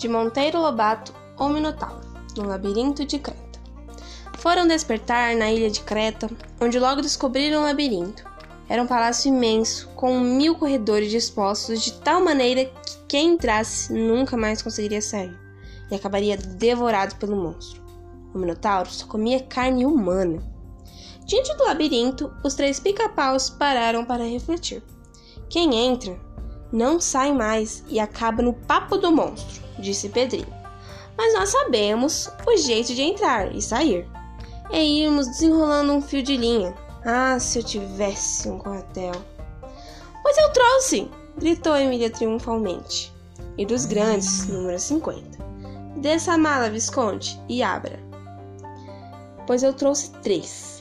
de Monteiro Lobato ou Minotauro, no labirinto de Creta. Foram despertar na ilha de Creta, onde logo descobriram o labirinto. Era um palácio imenso, com mil corredores dispostos de tal maneira que quem entrasse nunca mais conseguiria sair e acabaria devorado pelo monstro. O Minotauro só comia carne humana. Diante do labirinto, os três pica-paus pararam para refletir. Quem entra não sai mais e acaba no papo do monstro, disse Pedrinho. Mas nós sabemos o jeito de entrar e sair. É irmos desenrolando um fio de linha. Ah, se eu tivesse um quartel. Pois eu trouxe! gritou Emília triunfalmente. E dos grandes, número 50. Desça a mala, Visconde, e abra. Pois eu trouxe três.